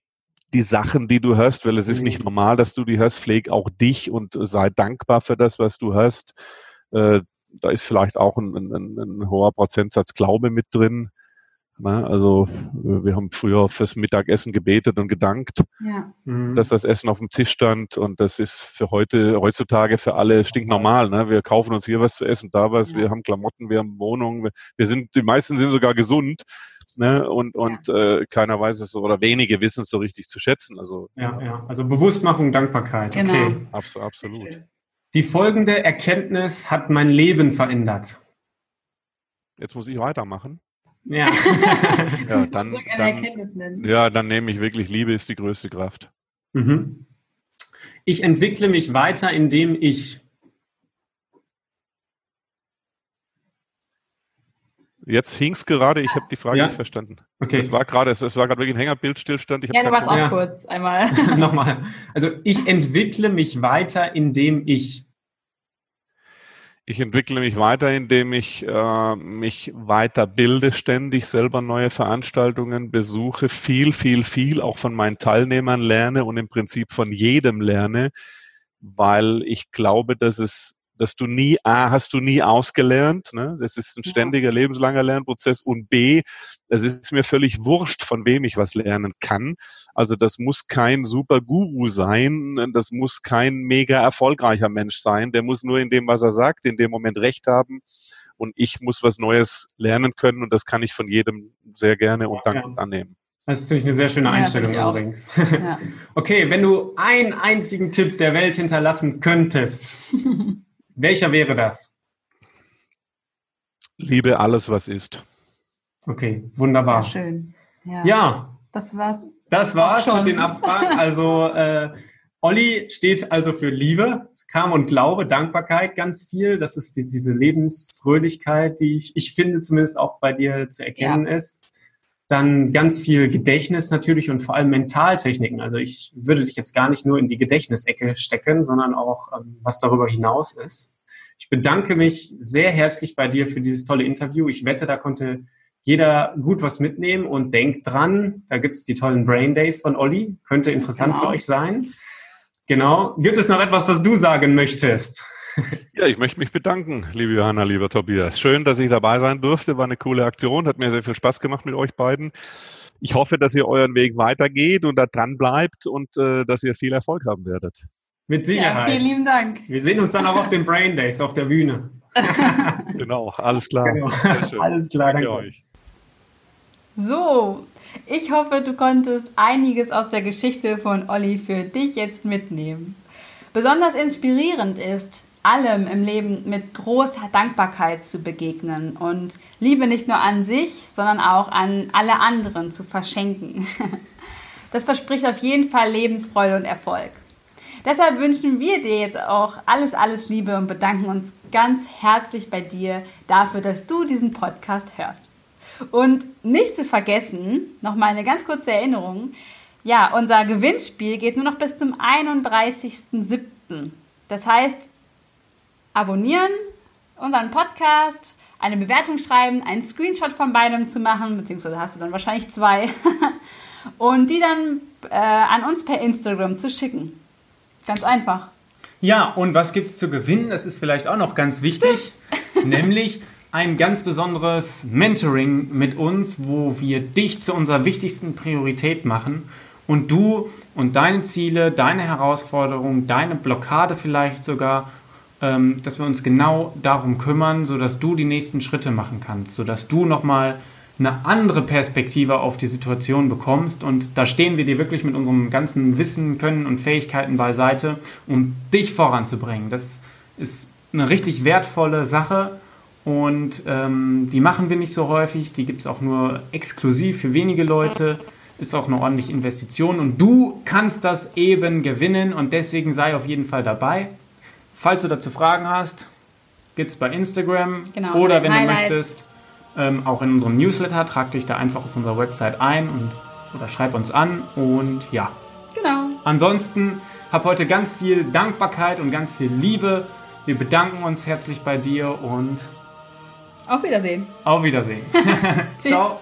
die Sachen, die du hast, weil es ist nicht mhm. normal, dass du die hast, pfleg auch dich und sei dankbar für das, was du hast. Äh, da ist vielleicht auch ein, ein, ein hoher Prozentsatz Glaube mit drin. Na, also wir haben früher fürs Mittagessen gebetet und gedankt, ja. Mhm. dass das Essen auf dem Tisch stand und das ist für heute, heutzutage für alle stinknormal. Ne? Wir kaufen uns hier was zu essen, da was, ja. wir haben Klamotten, wir haben Wohnungen, wir, wir sind, die meisten sind sogar gesund. Ne? Und, und ja. äh, keiner weiß es so oder wenige wissen es so richtig zu schätzen. Also, ja, ja. also Bewusstmachung, Dankbarkeit. Genau. Okay. Absolut, absolut. Die folgende Erkenntnis hat mein Leben verändert. Jetzt muss ich weitermachen. Ja. [LAUGHS] [LAUGHS] ja, dann, dann, ja, dann nehme ich wirklich, Liebe ist die größte Kraft. Mhm. Ich entwickle mich weiter, indem ich. Jetzt hing es gerade, ich habe die Frage ja? nicht verstanden. Okay. Es war gerade, es, war gerade wirklich ein Hängerbildstillstand. ja, du warst auch ja. kurz einmal. [LAUGHS] Nochmal. Also ich entwickle mich weiter, indem ich. Ich entwickle mich weiter, indem ich äh, mich weiterbilde, ständig selber neue Veranstaltungen besuche, viel, viel, viel auch von meinen Teilnehmern lerne und im Prinzip von jedem lerne, weil ich glaube, dass es dass du nie, A, hast du nie ausgelernt, ne? das ist ein ständiger, lebenslanger Lernprozess und B, es ist mir völlig wurscht, von wem ich was lernen kann. Also das muss kein super Guru sein, das muss kein mega erfolgreicher Mensch sein, der muss nur in dem, was er sagt, in dem Moment recht haben und ich muss was Neues lernen können und das kann ich von jedem sehr gerne und dankend ja. annehmen. Das finde ich eine sehr schöne Einstellung ja, übrigens. Ja. [LAUGHS] Okay, wenn du einen einzigen Tipp der Welt hinterlassen könntest, [LAUGHS] Welcher wäre das? Liebe alles, was ist. Okay, wunderbar. Sehr schön. Ja. ja. Das war's. Das war's mit den Abfragen. [LAUGHS] Also äh, Olli steht also für Liebe, Kam und Glaube, Dankbarkeit ganz viel. Das ist die, diese Lebensfröhlichkeit, die ich, ich finde zumindest auch bei dir zu erkennen ja. ist. Dann ganz viel Gedächtnis natürlich und vor allem Mentaltechniken. Also ich würde dich jetzt gar nicht nur in die Gedächtnisecke stecken, sondern auch ähm, was darüber hinaus ist. Ich bedanke mich sehr herzlich bei dir für dieses tolle Interview. Ich wette, da konnte jeder gut was mitnehmen und denkt dran, da gibt's die tollen Brain Days von Olli. Könnte interessant genau. für euch sein. Genau. Gibt es noch etwas, was du sagen möchtest? Ja, ich möchte mich bedanken, liebe Johanna, lieber Tobias. Schön, dass ich dabei sein durfte. War eine coole Aktion, hat mir sehr viel Spaß gemacht mit euch beiden. Ich hoffe, dass ihr euren Weg weitergeht und da dran bleibt und äh, dass ihr viel Erfolg haben werdet. Mit Sicherheit. Ja, vielen lieben Dank. Wir sehen uns dann auch auf den Brain Days auf der Bühne. [LAUGHS] genau, alles klar. Genau. Alles klar, danke, danke euch. So, ich hoffe, du konntest einiges aus der Geschichte von Olli für dich jetzt mitnehmen. Besonders inspirierend ist, allem im Leben mit großer Dankbarkeit zu begegnen und Liebe nicht nur an sich, sondern auch an alle anderen zu verschenken. [LAUGHS] Das verspricht auf jeden Fall Lebensfreude und Erfolg. Deshalb wünschen wir dir jetzt auch alles, alles Liebe und bedanken uns ganz herzlich bei dir dafür, dass du diesen Podcast hörst. Und nicht zu vergessen, nochmal eine ganz kurze Erinnerung, ja, unser Gewinnspiel geht nur noch bis zum 31.07. Das heißt, abonnieren, unseren Podcast, eine Bewertung schreiben, einen Screenshot von beidem zu machen, beziehungsweise hast du dann wahrscheinlich zwei. [LAUGHS] und die dann äh, an uns per Instagram zu schicken. Ganz einfach. Ja, und was gibt es zu gewinnen? Das ist vielleicht auch noch ganz wichtig, [LAUGHS] nämlich ein ganz besonderes Mentoring mit uns, wo wir dich zu unserer wichtigsten Priorität machen und du und deine Ziele, deine Herausforderungen, deine Blockade vielleicht sogar, ähm, dass wir uns genau darum kümmern, sodass du die nächsten Schritte machen kannst, sodass du nochmal eine andere Perspektive auf die Situation bekommst. Und da stehen wir dir wirklich mit unserem ganzen Wissen, Können und Fähigkeiten beiseite, um dich voranzubringen. Das ist eine richtig wertvolle Sache und ähm, die machen wir nicht so häufig. Die gibt es auch nur exklusiv für wenige Leute. Ist auch eine ordentliche Investition und du kannst das eben gewinnen und deswegen sei auf jeden Fall dabei. Falls du dazu Fragen hast, gibt es bei Instagram genau, oder wenn Highlights. du möchtest, ähm, auch in unserem Newsletter, trag dich da einfach auf unserer Website ein und, oder schreib uns an und ja. Genau. Ansonsten hab heute ganz viel Dankbarkeit und ganz viel Liebe. Wir bedanken uns herzlich bei dir und auf Wiedersehen. Auf Wiedersehen. [LAUGHS] Ciao.